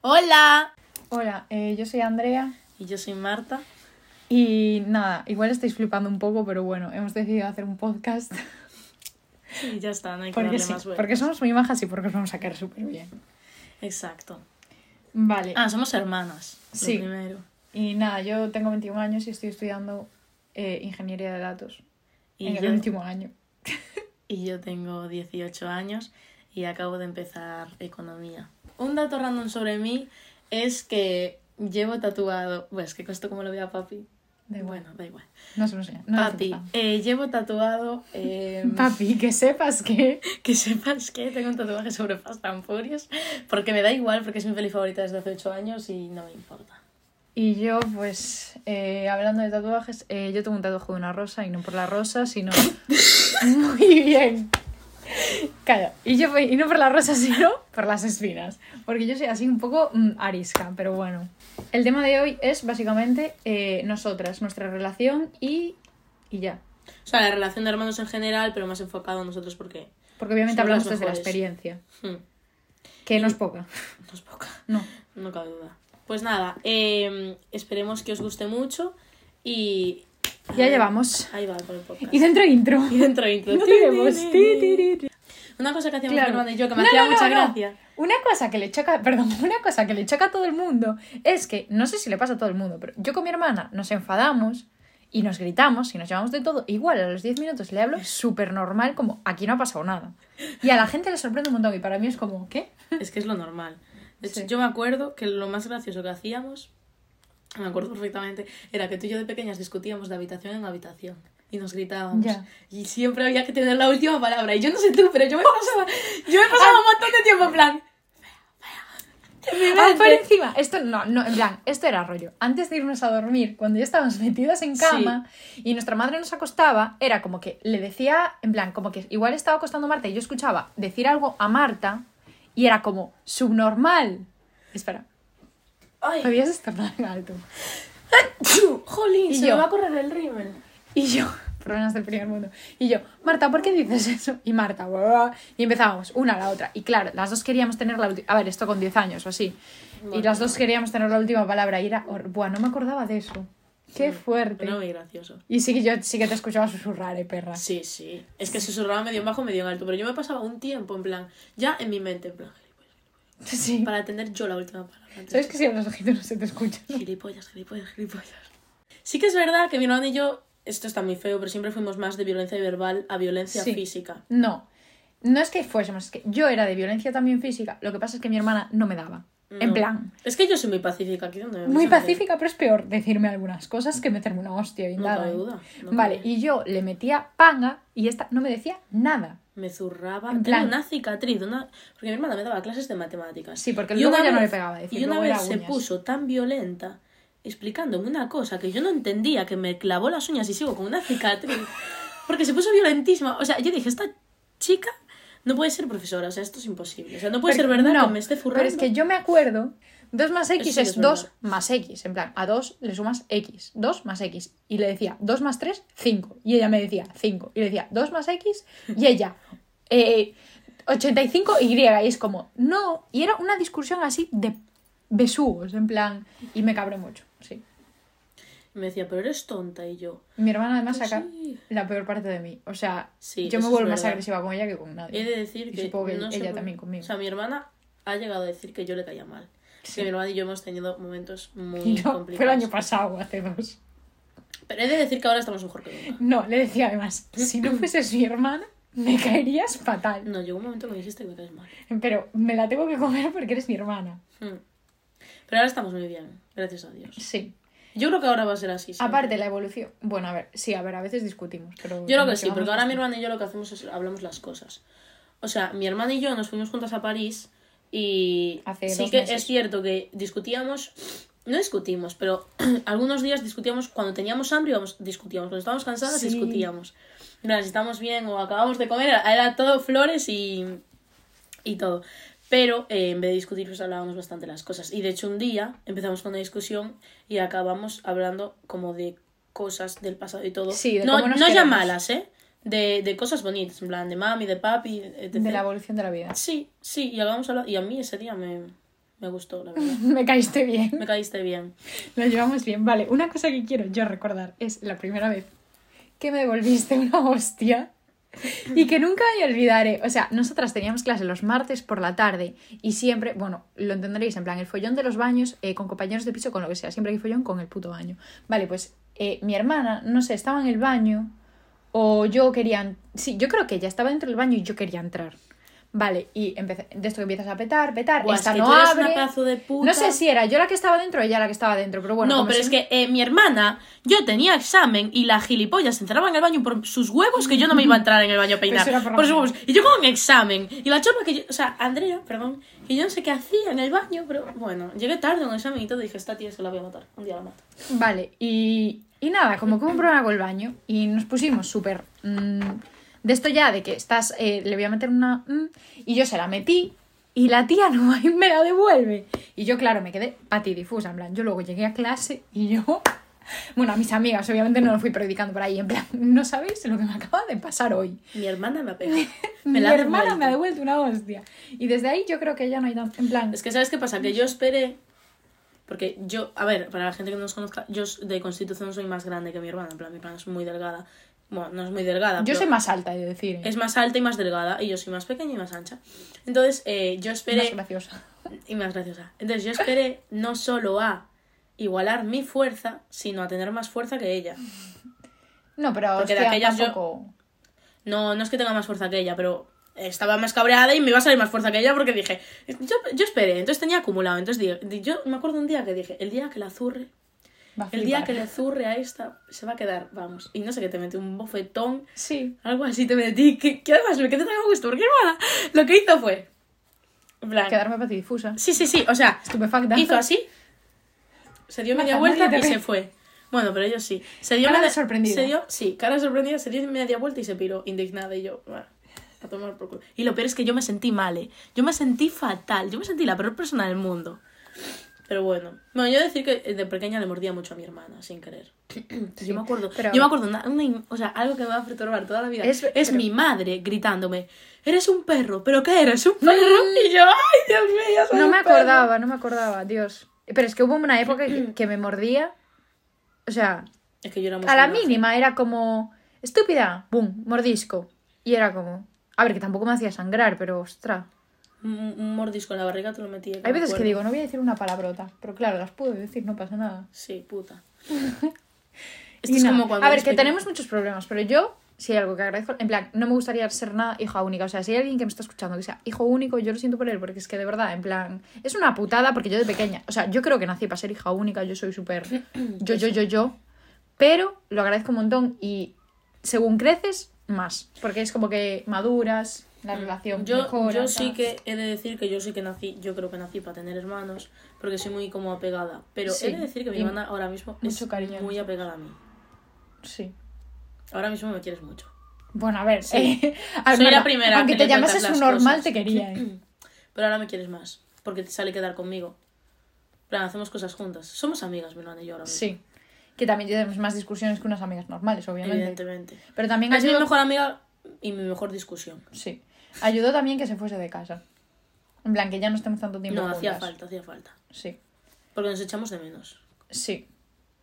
Hola. Hola, eh, yo soy Andrea Y yo soy Marta. y nada, igual estáis flipando un poco, pero bueno, hemos decidido hacer un podcast Y ya está, no hay que porque darle sí, más vueltas. porque somos muy majas y porque os vamos a caer súper bien. Exacto. Vale, Ah, somos hermanas. lo Sí. primero. y nada, yo tengo 21 años y estoy estudiando eh, ingeniería de datos Y en yo, el último año. y yo tengo 18 años y acabo de empezar economía. Un dato random sobre mí es que llevo tatuado. Pues que esto como lo vea papi. Da igual. Bueno, da igual. No se lo sé. No papi, eh, llevo tatuado. eh, Papi, que sepas que... que sepas que tengo un tatuaje sobre Fast and Furious. Porque me da igual, porque es mi peli favorita desde hace 8 años y no me importa. Y yo, pues, eh, hablando de tatuajes, eh, yo tengo un tatuaje de una rosa y no por la rosa, sino... Muy bien. Claro, y yo y no por la rosa, sino por las espinas. Porque yo soy así un poco mm, arisca, pero bueno. El tema de hoy es básicamente eh, nosotras, nuestra relación y, y ya. O sea, la relación de hermanos en general, pero más enfocado a nosotros porque Porque obviamente hablamos las desde la experiencia, hmm, que no es poca. no es poca. No. No cabe duda. Pues nada, eh, esperemos que os guste mucho y... Ya llevamos. Ahí va por el podcast. Y dentro intro. Y dentro intro. No tenemos. Una cosa que hacíamos Claro. mi hermana y yo que me No, hacía no, mucha no. gracia. Una cosa que le choca, perdón, una cosa que le choca a todo el mundo es que, no sé si le pasa a todo el mundo, pero yo con mi hermana nos enfadamos y nos gritamos y nos llamamos de todo. Igual a los 10 minutos le hablo súper normal, como aquí no ha pasado nada. Y a la gente le sorprende un montón y para mí es como, ¿qué? Es que es lo normal. De hecho, Sí. yo me acuerdo que lo más gracioso que hacíamos, me acuerdo perfectamente, era que tú y yo de pequeñas discutíamos de habitación en habitación. Y nos gritábamos. Ya. Y siempre había que tener la última palabra. Y yo no sé tú, pero yo me pasaba, yo me pasaba un montón de tiempo en plan. Ah, por encima, esto no, no, en plan, esto era rollo. Antes de irnos a dormir, cuando ya estábamos metidas en cama y nuestra madre nos acostaba, era como que le decía, en plan, como que igual estaba acostando Marta y yo escuchaba decir algo a Marta y era como subnormal. Espera, Ay, podías estornudar en alto. jolín, Y se yo. me va a correr el rímel. Y yo, problemas del primer mundo. Y yo, Marta, ¿por qué dices eso? Y Marta, "Buah, buah". y empezábamos una a la otra. Y claro, las dos queríamos tener la última. A ver, esto con 10 años o así. Y las dos queríamos tener la última palabra. Y era, buah, no me acordaba de eso. Qué fuerte. Era muy gracioso. Y sí que yo sí que te escuchaba susurrar, eh, perra. Sí, sí. Es que susurraba medio en bajo, medio en alto. Pero yo me pasaba un tiempo, en plan, ya en mi mente, en plan, Sí. para tener yo la última palabra. Antes ¿Sabes que si hablas bajito no se te escucha? Gilipollas, gilipollas, gilipollas. Sí que es verdad que mi hermano y yo, esto está muy feo, pero siempre fuimos más de violencia verbal a violencia Sí. física. No. No es que fuésemos, es que yo era de violencia también física. Lo que pasa es que mi hermana no me daba. En No. plan, Es que yo soy muy pacífica aquí donde me muy pacífica, pero es peor decirme algunas cosas que meterme una hostia y No nada. cabe ¿eh? duda. no Vale, y yo le metía panga y esta no me decía nada. Me zurraba. En plan- una cicatriz, una... porque mi hermana me daba clases de matemáticas. Sí, porque luego ya no le pegaba. Decir, y una vez se uñas. puso tan violenta explicándome una cosa que yo no entendía, que me clavó las uñas y sigo con una cicatriz. Porque se puso violentísima. O sea, yo dije, esta chica no puede ser profesora, o sea, esto es imposible. O sea, no puede ser verdad no, que me esté furrando. Pero es que yo me acuerdo, 2 más X sí es es 2 verdad. más X. En plan, a 2 le sumas X. 2 más X. Y le decía 2 más 3, 5. Y ella me decía 5. Y le decía 2 más X. Y ella, eh, 85Y. Y es como, no. Y era una discusión así de besugos, en plan. Y me cabré mucho, sí. Y me decía, pero eres tonta. Y yo, Mi hermana además Pues saca sí. la peor parte de mí. O sea, Sí, yo me vuelvo más agresiva con ella que con nadie. he de decir Y que. supongo que no ella por- también conmigo. O sea, mi hermana ha llegado a decir que yo le caía mal. Sí. Mi hermana y yo hemos tenido momentos muy no, complicados. fue el año pasado, hace dos. Pero he de decir que ahora estamos mejor que nunca. No, le decía además, si no fueses mi hermana, me caerías fatal. No, llegó un momento que me dijiste que me caes mal. Pero me la tengo que comer porque eres mi hermana. Hmm. Pero ahora estamos muy bien, gracias a Dios. Sí. Yo creo que ahora va a ser así. Aparte, la evolución. Bueno, a ver, sí, a ver, a veces discutimos. Pero Yo creo que sí, porque ahora mi hermana y yo lo que hacemos es hablamos las cosas. O sea, mi hermana y yo nos fuimos juntas a París y Hace sí que meses. es cierto que discutíamos, no discutimos, pero algunos días discutíamos cuando teníamos hambre íbamos, discutíamos, cuando estábamos cansadas Sí. discutíamos. Mira, si estamos bien o acabamos de comer, era, todo flores y, y todo. Pero eh, en vez de discutir, pues hablábamos bastante las cosas. Y de hecho, un día empezamos con una discusión y acabamos hablando como de cosas del pasado y todo. Sí, de no, no ya malas, ¿eh? De, de cosas bonitas, en plan de mami, de papi, etc. De la evolución de la vida. Sí, sí, y acabamos hablando. Y a mí ese día me, Me gustó, la verdad. Me caíste bien. Me caíste bien. Lo llevamos bien. Vale, una cosa que quiero yo recordar es la primera vez que me devolviste una hostia y que nunca me olvidaré. O sea, nosotras teníamos clase los martes por la tarde y siempre, bueno, lo entenderéis, en plan, el follón de los baños eh, con compañeros de piso, con lo que sea, siempre hay follón con el puto baño. Vale, pues eh, mi hermana, no sé, estaba en el baño o yo quería... Sí, yo creo que ella estaba dentro del baño y yo quería entrar. Vale, y empecé, de esto que empiezas a petar, petar, Buah, es esta que no tú eres abre. una pedazo de puta. No sé si era yo la que estaba dentro o ella la que estaba dentro, pero bueno. no, pero es que eh, mi hermana, yo tenía examen y la gilipollas se encerraba en el baño por sus huevos que yo no me iba a entrar en el baño a peinar. Pues por sus huevos. Y yo con examen. Y la chorra que yo, o sea, Andrea, perdón, que yo no sé qué hacía en el baño, pero bueno, llegué tarde a un examen y todo y dije, esta tía es que la voy a matar. Un día la mato. Vale, y, y nada, como que hubo un problema con el baño y nos pusimos súper... mm, de esto ya, de que estás, eh, le voy a meter una... mm, y yo se la metí y la tía no me la devuelve. Y yo, claro, me quedé patidifusa, en plan, yo luego llegué a clase y yo... Bueno, a mis amigas, obviamente no lo fui predicando por ahí, en plan, no sabéis lo que me acaba de pasar hoy. Mi hermana me ha pegado. Mi Me hermana me ha devuelto una hostia. Y desde ahí yo creo que ya no hay tan... En plan, Es que, ¿sabes qué pasa? Que yo esperé. Porque yo, a ver, para la gente que no nos conozca, yo de constitución soy más grande que mi hermana. En plan, mi hermana es muy delgada. Bueno, no es muy delgada. yo soy más alta, he de decir. ¿eh? Es más alta y más delgada. Y yo soy más pequeña y más ancha. Entonces, eh, yo más esperé. graciosa. y más graciosa. Entonces, yo esperé no solo a igualar mi fuerza, sino a tener más fuerza que ella. No, pero Porque de aquellas yo- tampoco... No, no es que tenga más fuerza que ella, pero estaba más cabreada y me iba a salir más fuerza que ella porque dije, yo, yo esperé, entonces tenía acumulado. Entonces yo me acuerdo un día que dije, el día que la zurre, el día que le zurre a esta, se va a quedar, vamos. Y no sé qué, te metí un bofetón, Sí. algo así te metí, que, que además me quedé tan a gusto, porque hermana, lo que hizo fue, plan, Quedarme patidifusa. sí, sí, sí, o sea, Estupefacta. hizo así, se dio media vuelta y se fue. Bueno, pero ellos sí. Se dio Cara media- sorprendida. Se dio, sí, cara sorprendida, se dio media vuelta y se piró, indignada. Y yo, "Bueno, a tomar por culo. Y lo peor es que yo me sentí mal, ¿eh? Yo me sentí fatal. Yo me sentí la peor persona del mundo. Pero bueno. Bueno, yo decir que de pequeña le mordía mucho a mi hermana, sin querer. Yo me acuerdo. pero- yo me acuerdo, una- una- o sea, algo que me va a perturbar toda la vida. Es- Es, pero- mi madre gritándome: Eres un perro, ¿pero qué eres? ¿Un perro? Y yo, ¡ay, Dios mío! soy No un me perro". acordaba, no me acordaba, Dios. Pero es que hubo una época que, que me mordía. O sea, Es que yo era muy a la mínima era como. Estúpida, boom, mordisco. Y era como. A ver, que tampoco me hacía sangrar, pero ostra. Un, mordisco en la barriga te lo metía. Hay veces que digo, no voy a decir una palabrota. Pero claro, las puedo decir, no pasa nada. Sí, puta. Y es como cuando a ver, que pequeño. tenemos muchos problemas, pero yo, si hay algo que agradezco, en plan, no me gustaría ser nada hija única. O sea, si hay alguien que me está escuchando que sea hijo único, yo lo siento por él, porque es que de verdad, en plan, es una putada porque yo de pequeña, o sea, yo creo que nací para ser hija única, yo soy súper yo, yo, yo, yo, pero lo agradezco un montón y según creces, más, porque es como que maduras, la relación Yo, mejora, yo sí que he de decir que yo sí que nací, yo creo que nací para tener hermanos, porque soy muy como apegada. Pero Sí, he de decir que mi y hermana ahora mismo es cariño, muy apegada a mí. Sí. Ahora mismo me quieres mucho. Bueno, a ver, Sí. eh, Soy hermana, la primera aunque que te llamases cuentas un normal, cosas. te quería. eh. Pero ahora me quieres más, porque te sale quedar conmigo. Plan, hacemos cosas juntas. Somos amigas, mi hermana y yo ahora mismo. Sí. Que también tenemos más discusiones que unas amigas normales, obviamente. Evidentemente. Pero también Es mi ayudó, mejor amiga y mi mejor discusión. sí. Ayudó también que se fuese de casa. En plan, que ya no estemos tanto tiempo No, hacía juntas. falta, hacía falta. Sí, Porque nos echamos de menos. sí.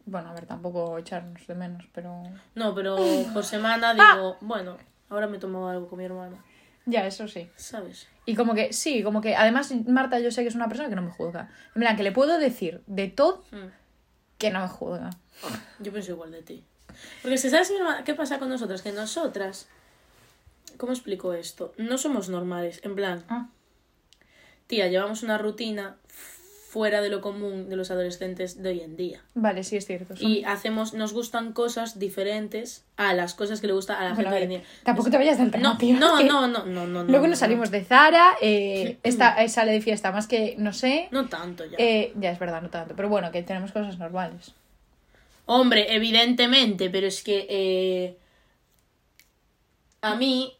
Bueno, a ver, tampoco echarnos de menos, pero... No, pero por semana Ah. digo, bueno, ahora me tomo algo con mi hermana. Ya, eso sí. ¿Sabes? Y como que, sí, como que además Marta yo sé que es una persona que no me juzga. En plan, que le puedo decir de todo Mm. que no me juzga. Yo pienso igual de ti. Porque si sabes qué pasa con nosotras, que nosotras, ¿cómo explico esto? No somos normales, en plan, Ah, tía, llevamos una rutina fuera de lo común de los adolescentes de hoy en día. vale, sí es cierto. son- Y hacemos, nos gustan cosas diferentes a las cosas que le gusta a la Bueno, gente hoy en día. tampoco te vayas de No, no, no, no, no, no. Luego no, nos no. salimos de Zara, eh, esta eh, sale de fiesta más que, no sé... No tanto ya. eh, ya es verdad, no tanto. Pero bueno, que tenemos cosas normales. Hombre, evidentemente, pero es que eh, a mí,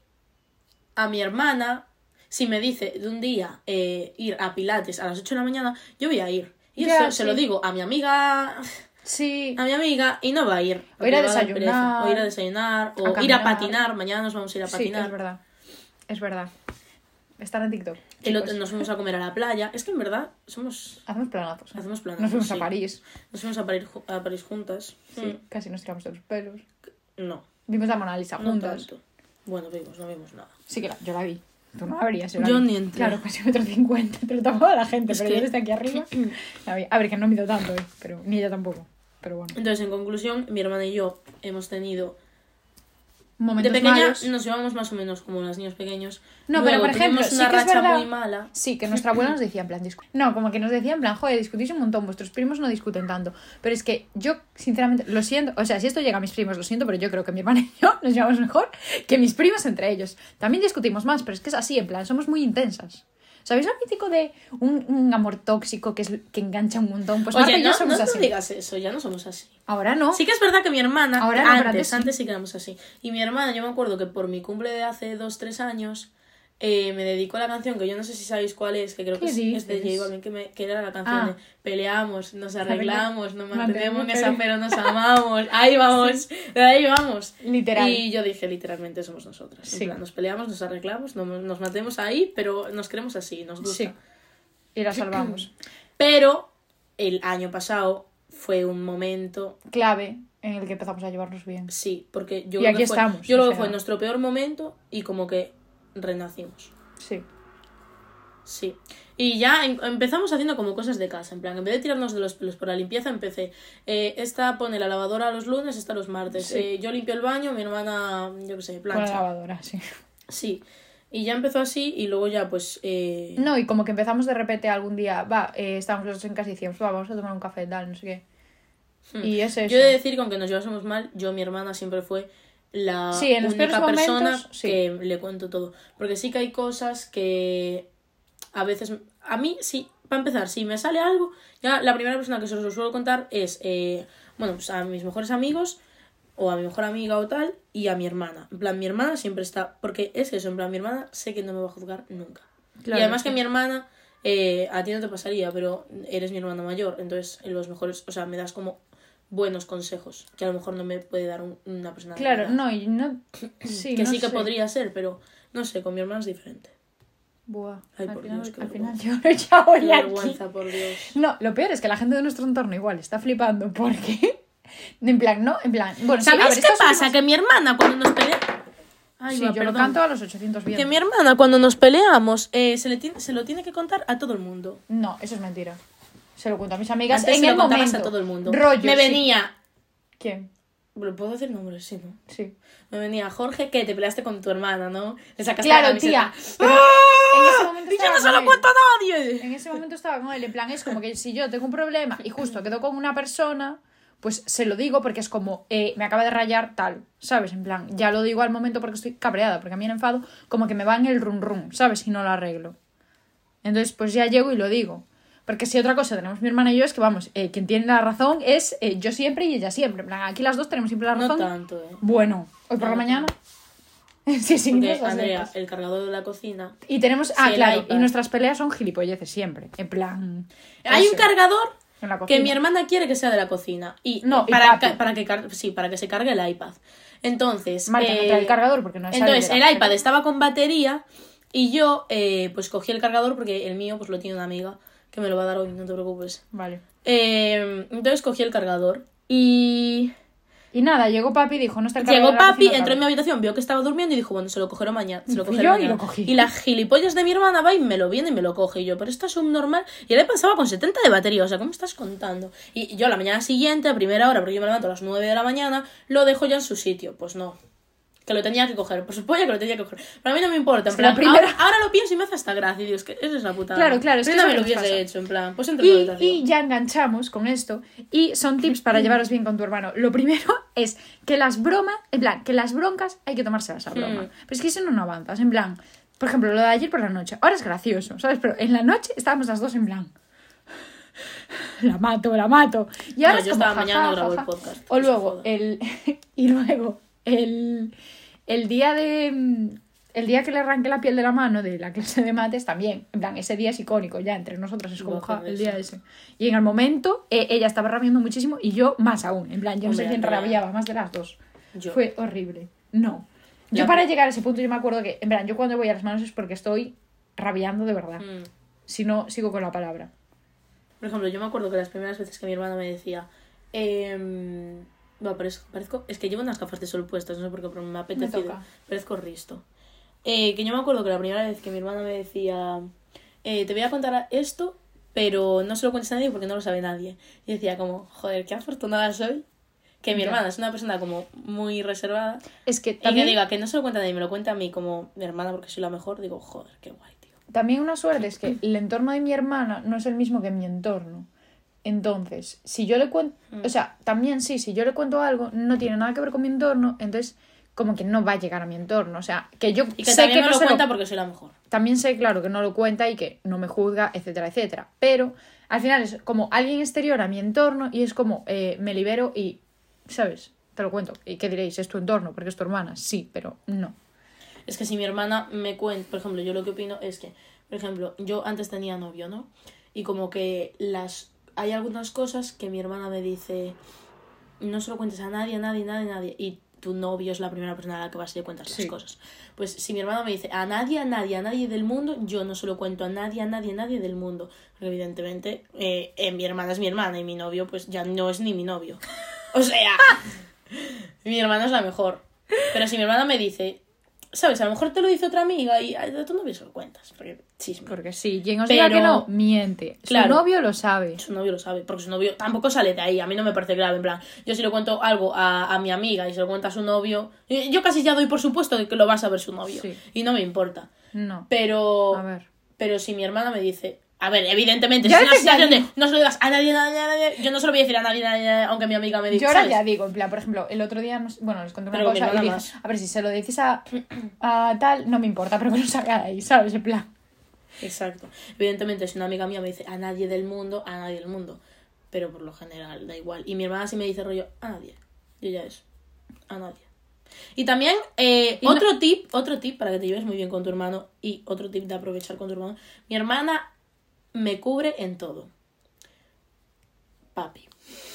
a mi hermana, si me dice de un día eh, ir a Pilates a las 8 de la mañana, yo voy a ir. Y Ya, eso se sí. lo digo a mi amiga, Sí, a mi amiga, y no va a ir. O ir a desayunar. O ir a desayunar, o a ir a patinar. Mañana nos vamos a ir a sí, patinar. es verdad. Es verdad. Estar en TikTok. El otro- chicos. nos fuimos a comer a la playa. Es que en verdad somos. Hacemos planazos. ¿eh? Hacemos planes. Nos fuimos sí. a París. Nos fuimos a París, a París juntas. Sí, casi nos tiramos de los pelos. Mm, No, Vimos la Mona Lisa no juntas. tanto. Bueno, vimos, no vimos nada. Sí que la, yo la vi. Tú no la verías. la Yo vi. ni entré. Claro, casi metro cincuenta. Lo tapaba la gente, Es pero que- yo desde aquí arriba la vi. A ver, que no mido tanto, ¿eh? Pero ni ella tampoco. Pero bueno. Entonces, en conclusión, mi hermana y yo hemos tenido. Momentos de pequeña malos. nos llevamos más o menos como los niños pequeños. No, Luego pero por ejemplo, sí que es racha verdad- muy mala. Sí, que nuestra abuela nos decía en plan No, como que nos decía en plan, joder, discutís un montón, vuestros primos no discuten tanto. Pero es que yo, sinceramente, lo siento, o sea, si esto llega a mis primos, lo siento, pero yo creo que mi hermana y yo nos llevamos mejor que mis primos entre ellos. También discutimos más, pero es que es así, en plan, somos muy intensas. ¿Sabéis lo mítico de un, un amor tóxico que, es, que engancha un montón? Pues Oye, no, somos no, así. no digas eso, ya no somos así. Ahora no. Sí que es verdad que mi hermana, Ahora no, antes, antes sí. que éramos así. Y mi hermana, yo me acuerdo que por mi cumple de hace dos, tres años, eh, me dedicó la canción, que yo no sé si sabéis cuál es, que creo que ¿Qué es, de? J Balvin, que, me, que era la canción Ah. de Peleamos, nos arreglamos, nos Mantenemos, mantenemos en esa, pero- nos amamos. Ahí vamos, de ahí vamos. Literal. Y yo dije, literalmente somos nosotras. En Sí. plan, nos peleamos, nos arreglamos, no- nos matemos ahí, pero nos queremos así, nos gusta. Sí. Y la salvamos. Pero el año pasado fue un momento Clave en el que empezamos a llevarnos bien. Sí, porque yo Y creo aquí que fue, estamos, yo creo que fue nuestro peor momento y como que renacimos. Sí. Sí. Y ya em- empezamos haciendo como cosas de casa, en plan, en vez de tirarnos de los pelos por la limpieza, empecé, eh, esta pone la lavadora los lunes, esta los martes, Sí. eh, yo limpio el baño, mi hermana, yo qué sé, Con la plancha. lavadora, sí. Sí. Y ya empezó así y luego ya pues... Eh... No, y como que empezamos de repente algún día, va, eh, estábamos los dos en casa y decíamos, va, vamos a tomar un café, tal, no sé qué. Hmm. Y es eso. Yo he de decir que aunque nos llevásemos mal, yo, mi hermana siempre fue la Sí, en los única persona momentos, sí. que le cuento todo. Porque sí que hay cosas que a veces... A mí, sí, para empezar, si me sale algo, ya la primera persona que se os lo suelo contar es, eh, bueno, pues a mis mejores amigos o a mi mejor amiga o tal y a mi hermana. En plan, mi hermana siempre está... Porque es eso, en plan, mi hermana sé que no me va a juzgar nunca. Claro, y además sí. que mi hermana, eh, a ti no te pasaría, pero eres mi hermana mayor, entonces en los mejores, o sea, me das como buenos consejos, que a lo mejor no me puede dar un- una persona Claro, no, y no. Sí, que no sí que sé. podría ser, pero no sé, con mi hermana es diferente. Buah, Ay, al por final, Dios, al final yo ya voy Qué aquí. vergüenza, por Dios. No, lo peor es que la gente de nuestro entorno igual está flipando porque. En plan, ¿no? En plan. Bueno, sí, ¿Sabéis ver, qué pasa? últimas- Que mi hermana cuando nos pelea... Ay, Sí, va, yo lo canto a los 800 Que bien. mi hermana cuando nos peleamos eh, se, le tiene, se lo tiene que contar a todo el mundo. No, eso es mentira. Se lo cuento a mis amigas Antes en se el lo momento. a todo el mundo. Rollo, me sí. venía... ¿Quién? ¿Puedo decir nombres? Sí, ¿no? Sí. Me venía Jorge que te peleaste con tu hermana, ¿no? Le sacaste Claro, la tía. Pero en ese momento ¡Ah! Y yo estaba no se lo cuento a nadie. En ese momento estaba con él, en plan, es como que si yo tengo un problema y justo quedo con una persona, pues se lo digo porque es como, eh, me acaba de rayar tal, ¿sabes? En plan, ya lo digo al momento porque estoy cabreada, porque a mí el enfado como que me va en el run run, ¿sabes? Si no lo arreglo. Entonces, pues ya llego y lo digo. Porque si otra cosa tenemos mi hermana y yo es que, vamos, eh, quien tiene la razón es eh, yo siempre y ella siempre. En plan, aquí las dos tenemos siempre la No razón. tanto, ¿eh? Bueno, hoy por No la mañana. sí, sí, Porque, no esas Andrea, el cargador de la cocina... Y tenemos. Ah, claro. iPad. Y nuestras peleas son gilipolleces siempre. En plan. Hay un eso, cargador en la que mi hermana quiere que sea de la cocina. Y No, y para, papi. para que sí, para que se cargue el iPad. Entonces, Marta, no eh, trae el cargador porque no es entonces el iPad estaba con batería y yo eh, pues cogí el cargador porque el mío pues lo tiene una amiga que me lo va a dar hoy, no te preocupes. Vale. Eh, entonces cogí el cargador y Y nada, llegó papi y dijo, no está el Llegó cargador la papi, entró en mi habitación, vio que estaba durmiendo y dijo, bueno, se lo cogeré mañana. Se lo cogeré yo y mañana. lo cogí. Y la gilipollas de mi hermana va y me lo viene y me lo coge. Y yo, pero esto es un normal. Y él pasaba con 70 de batería, o sea, ¿cómo estás contando? Y yo la mañana siguiente, a primera hora, porque yo me levanto a las 9 de la mañana, lo dejo ya en su sitio. Pues no. Que lo tenía que coger, por supuesto que lo tenía que coger. Pero a mí no me importa, en la plan, primera- ahora, ahora lo pienso y me hace hasta gracia. Y digo, es que eso es la putada. Claro, claro, es Pero que también lo hubiese pasa. hecho, en plan, pues entre Y, y ya enganchamos con esto. Y son tips para llevaros bien con tu hermano. Lo primero es que las bromas, en plan, que las broncas hay que tomárselas a broma. Hmm. Pero es que si no, no avanzas. En plan, por ejemplo, lo de ayer por la noche. Ahora es gracioso, ¿sabes? Pero en la noche estábamos las dos en plan. La mato, la mato. Y ahora No, es yo como, estaba ja, mañana ja, no grabo ja, el ja. podcast, O luego, el. y luego, el. El día de. El día que le arranqué la piel de la mano de la clase de mates también. En plan, ese día es icónico ya entre nosotras. Es como, ja, el día ese. Y en el momento, eh, ella estaba rabiando muchísimo y yo más aún. En plan, yo no sé quién rabiaba más de las dos. Yo. Fue horrible. No. Yo para llegar a ese punto, yo me acuerdo que, en plan, yo cuando voy a las manos es porque estoy rabiando de verdad. Mm. Si no, sigo con la palabra. Por ejemplo, yo me acuerdo que las primeras veces que mi hermana me decía, em, bueno, parezco, parezco- es que llevo unas gafas de sol puestas, no sé por qué, pero me apetece. toca. Parezco risto. Eh, que yo me acuerdo que la primera vez que mi hermana me decía, eh, te voy a contar esto, pero no se lo cuentes a nadie porque no lo sabe nadie. Y decía como, joder, qué afortunada soy. Que mi Ya. hermana es una persona como muy reservada. Es que Y que también, diga que no se lo cuenta a nadie, me lo cuenta a mí como mi hermana porque soy la mejor. Digo, joder, qué guay, tío. también una suerte es que el entorno de mi hermana no es el mismo que mi entorno. Entonces, si yo le cuento, Mm. o sea, también sí, si yo le cuento algo, no tiene nada que ver con mi entorno, entonces como que no va a llegar a mi entorno. O sea, que yo Y que sé también que no lo- cuenta porque soy la mejor. también sé, claro, que no lo cuenta y que no me juzga, etcétera, etcétera. Pero al final es como alguien exterior a mi entorno y es como eh, me libero y, ¿sabes? Te lo cuento. ¿Y qué diréis? ¿Es tu entorno? Porque es tu hermana. Sí, pero no. Es que si mi hermana me cuenta, por ejemplo, yo lo que opino es que, por ejemplo, yo antes tenía novio, ¿no? Y como que las hay algunas cosas que mi hermana me dice, no se lo cuentes a nadie, a nadie, a nadie, a nadie. Y tu novio es la primera persona a la que vas a contar Sí. las cosas. Pues si mi hermana me dice, a nadie, a nadie, a nadie del mundo, yo no se lo cuento a nadie, a nadie, a nadie del mundo. Porque evidentemente eh, eh, mi hermana es mi hermana y mi novio pues ya no es ni mi novio. O sea, mi hermana es la mejor. Pero si mi hermana me dice, ¿sabes? A lo mejor te lo dice otra amiga y tu novio se lo cuentas. Porque chisme. Porque sí, quien os diga Pero- que no, miente. Claro. Su novio lo sabe. Su novio lo sabe, porque su novio tampoco sale de ahí. A mí no me parece grave. En plan, yo si le cuento algo a, a mi amiga y se lo cuenta a su novio, yo casi ya doy por supuesto que lo va a saber su novio. Sí. Y no me importa. No. Pero, A ver. pero si mi hermana me dice, a ver, evidentemente, Yo si es una situación de no se lo digas a nadie, a nadie, a nadie, yo no se lo voy a decir a nadie, a nadie, aunque mi amiga me diga. Yo ahora ¿sabes? ya digo, en plan, por ejemplo, el otro día, nos- bueno, les conté una Pero cosa y dije, a ver, si se lo dices a, a tal, no me importa, pero que lo salga de ahí, ¿sabes? En plan. Exacto. Evidentemente, si una amiga mía me dice a nadie del mundo, a nadie del mundo. Pero por lo general, da igual. Y mi hermana sí me dice rollo, a nadie. Yo ya es. A nadie. Y también, eh, Y no- otro tip, otro tip para que te lleves muy bien con tu hermano. Y otro tip de aprovechar con tu hermano. Mi hermana me cubre en todo. Papi.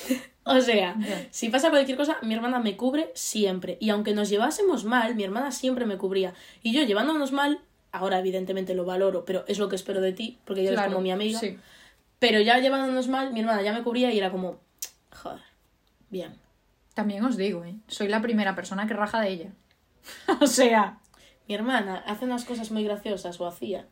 O sea, si pasa cualquier cosa, mi hermana me cubre siempre. Y aunque nos llevásemos mal, mi hermana siempre me cubría. Y yo llevándonos mal, ahora evidentemente lo valoro, pero es lo que espero de ti, porque eres Claro, como mi amiga. Sí. Pero ya llevándonos mal, mi hermana ya me cubría y era como, joder, bien. También os digo, ¿eh? Soy la primera persona que raja de ella. o sea. Mi hermana hace unas cosas muy graciosas, o hacía,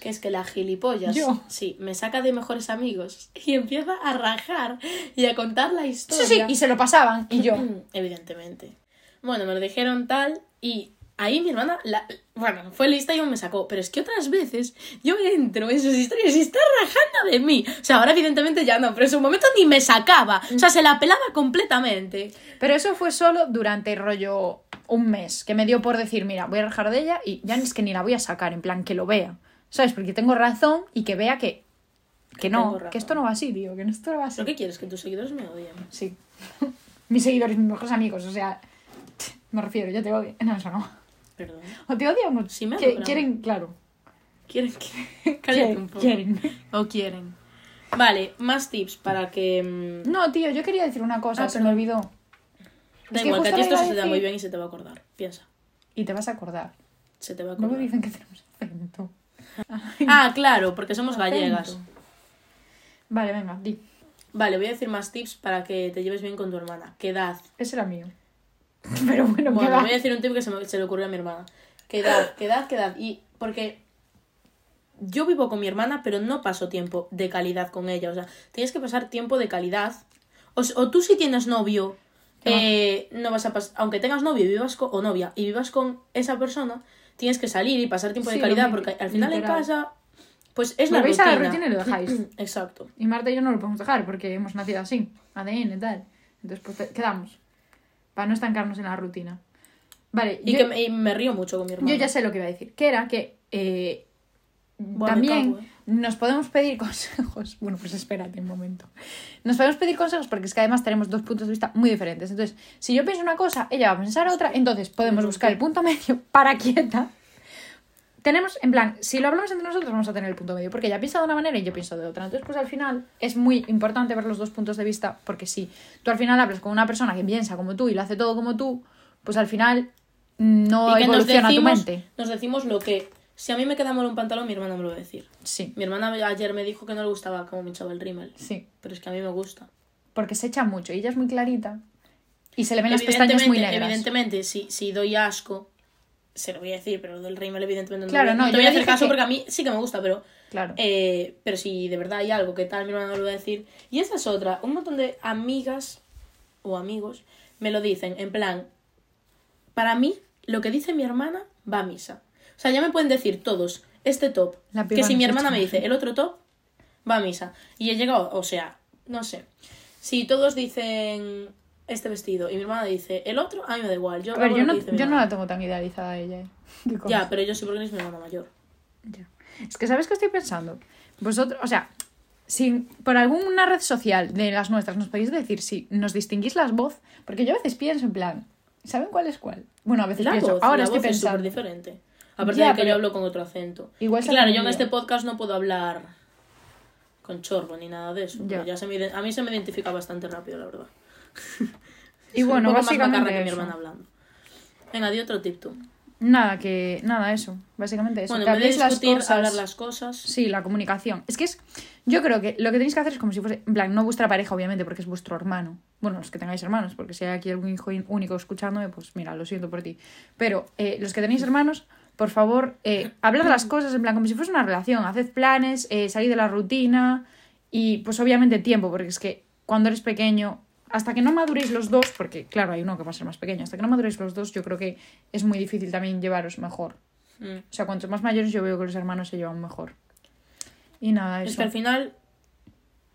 que es que la gilipollas, Yo. sí, me saca de mejores amigos y empieza a rajar y a contar la Sí, historia. sí, y se lo pasaban, y yo. Evidentemente. Bueno, me lo dijeron tal y ahí mi hermana, la, bueno, fue lista y aún me sacó. Pero es que otras veces yo entro en sus historias y está rajando de mí. O sea, ahora evidentemente ya no, pero en su momento ni me sacaba. O sea, se la pelaba completamente. Pero eso fue solo durante rollo un mes, que me dio por decir, mira, voy a rajar de ella y ya es que ni la voy a sacar, en plan, que lo vea. ¿Sabes? Porque tengo razón y que vea que, que no, que esto no va así, tío, que esto no va así. ¿Pero qué quieres? Que tus seguidores me odien. Sí. mis seguidores, mis mejores amigos, o sea, me refiero, yo te odio. No, eso no. Perdón. O te odian o Sí me que- quieren, claro. ¿Quieren que.? Cállate un poco. Quieren. O quieren. Vale, más tips para que. mm, No, tío, yo quería decir una cosa, Ah, se me olvidó. Da Es que igual, que a justo ti esto a se te da muy bien y se te va a acordar. Piensa. Y te vas a acordar. Se te va a acordar. Luego dicen que tenemos acento. Ah, claro, porque somos gallegas. Vale, venga, di. Vale, voy a decir más tips para que te lleves bien con tu hermana. Quedad. Ese era mío. Pero bueno, ¿qué Bueno, voy a decir un tip que se, me- se le ocurrió a mi hermana. Quedad, quedad, quedad. Y porque yo vivo con mi hermana, pero no paso tiempo de calidad con ella. O sea, tienes que pasar tiempo de calidad. O, o tú si tienes novio, eh, no vas a pasar, aunque tengas novio y vivas con, o novia y vivas con esa persona, tienes que salir y pasar tiempo Sí, de calidad, lo porque al final en casa, pues es la Volvéis rutina. a la rutina y lo dejáis. Exacto. Y Marta y yo no lo podemos dejar porque hemos nacido así, ADN y tal. Entonces, pues quedamos. Para no estancarnos en la rutina. Vale, Y yo, que me, y me río mucho con mi hermana. yo ya sé lo que iba a decir. Que era que eh, también cago, eh. nos podemos pedir consejos. Bueno, pues espérate un momento. Nos podemos pedir consejos porque es que además tenemos dos puntos de vista muy diferentes. Entonces, si yo pienso una cosa, ella va a pensar otra, entonces podemos buscar el punto medio para quieta. Tenemos, en plan, si lo hablamos entre nosotros, vamos a tener el punto medio, porque ella piensa de una manera y yo pienso de otra. Entonces, pues al final es muy importante ver los dos puntos de vista, porque si tú al final hablas con una persona que piensa como tú y lo hace todo como tú, pues al final no y evoluciona tu mente. nos decimos lo que Si a mí me queda mal un pantalón, mi hermana me lo va a decir. Sí, Mi hermana ayer me dijo que no le gustaba cómo me echaba el rímel. sí. Pero es que a mí me gusta. Porque se echa mucho y ella es muy clarita. Y se le ven las pestañas muy negras. evidentemente, si, si doy asco, se lo voy a decir, pero lo del rímel, evidentemente, no, Claro, voy- no, te voy a hacer caso que- porque a mí sí que me gusta, pero. Claro. eh, pero si de verdad hay algo que tal, mi hermana lo va a decir. Y esa es otra. Un montón de amigas o amigos me lo dicen, en plan. Para mí, lo que dice mi hermana va a misa. O sea, ya me pueden decir todos, este top. La Que si no mi hermana me dice, el otro top, va a misa. Y he llegado, o sea, no sé. Si todos dicen este vestido y mi hermana dice el otro, a mí me da igual. Yo, A ver, yo no, yo no la tengo tan idealizada a ella. ¿eh? Ya, pero yo sí porque es mi hermana mayor. Ya. Es que, ¿sabes qué estoy pensando? Vosotros, o sea, si por alguna red social de las nuestras nos podéis decir si nos distinguís las voz, porque yo a veces pienso en plan, ¿saben cuál es cuál? Bueno, a veces La pienso, voz, ahora la estoy voz es súper pensando. diferente. Aparte Ya, de que yo hablo con otro acento. Igual claro, yo en este podcast no puedo hablar con chorbo ni nada de eso. Ya. Ya se me a mí se me identifica bastante rápido, la verdad. Y bueno, un poco más básicamente que mi hermana hablando. Venga, di otro tip tú. Nada, que nada, eso, básicamente eso. Bueno, que en vez de habléis las cosas. hablar las cosas. Sí, la comunicación. Es que es. Yo creo que lo que tenéis que hacer es como si fuese. En plan, no vuestra pareja, obviamente, porque es vuestro hermano. Bueno, los que tengáis hermanos, porque si hay aquí algún hijo único escuchándome, pues mira, lo siento por ti. Pero eh, los que tenéis hermanos, por favor, eh, hablad las cosas en plan como si fuese una relación. Haced planes, eh, salid de la rutina y, pues obviamente, tiempo, porque es que cuando eres pequeño. Hasta que no maduréis los dos, porque claro, hay uno que va a ser más pequeño, hasta que no maduréis los dos, yo creo que es muy difícil también llevaros mejor. Mm. O sea, cuantos más mayores yo veo que los hermanos se llevan mejor. Y nada, eso. Es que al final,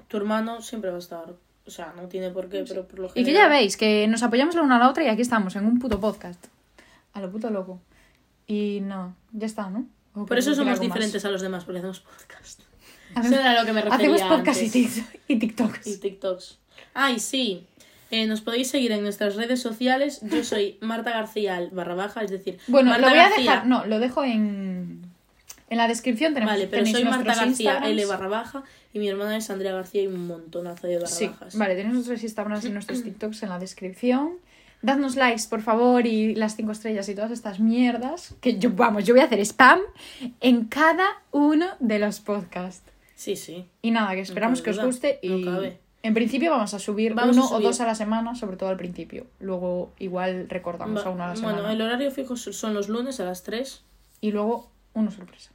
tu hermano siempre va a estar. O sea, no tiene por qué, pero por lo Y que general. ya veis, que nos apoyamos la una a la otra y aquí estamos, en un puto podcast. A lo puto loco. Y no, ya está, ¿no? ¿O Por eso somos más? diferentes a los demás, porque hacemos podcast. Hacemos- Eso era lo que me refería Hacemos podcast y TikToks. Y TikToks. Ay, sí. Eh, nos podéis seguir en nuestras redes sociales. Yo soy Marta García barra baja, es decir, Bueno, Marta lo voy a García- dejar, no, lo dejo en, en la descripción. Tenemos, Vale, pero soy Marta García Instagrams. L barra baja y mi hermana es Andrea García y un montonazo de barra Sí, bajas. vale, tenéis nuestros Instagrams y nuestros TikToks en la descripción. Dadnos likes, por favor, y las cinco estrellas y todas estas mierdas. Que yo, vamos, yo voy a hacer spam en cada uno de los podcasts. Sí, sí. Y nada, que esperamos que os guste y no cabe. En principio vamos a subir Vamos uno a subir. o dos a la semana, sobre todo al principio. Luego igual recordamos a uno a la semana. bueno, el horario fijo son los lunes a las 3 Y luego uno sorpresa,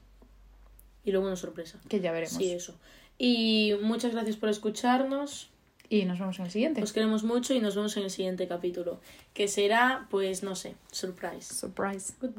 y luego una sorpresa. que ya veremos. Sí, eso. Y muchas gracias por escucharnos. Y nos vemos en el siguiente. Os queremos mucho y nos vemos en el siguiente capítulo. Que será, pues no sé, surprise. Surprise. Goodbye.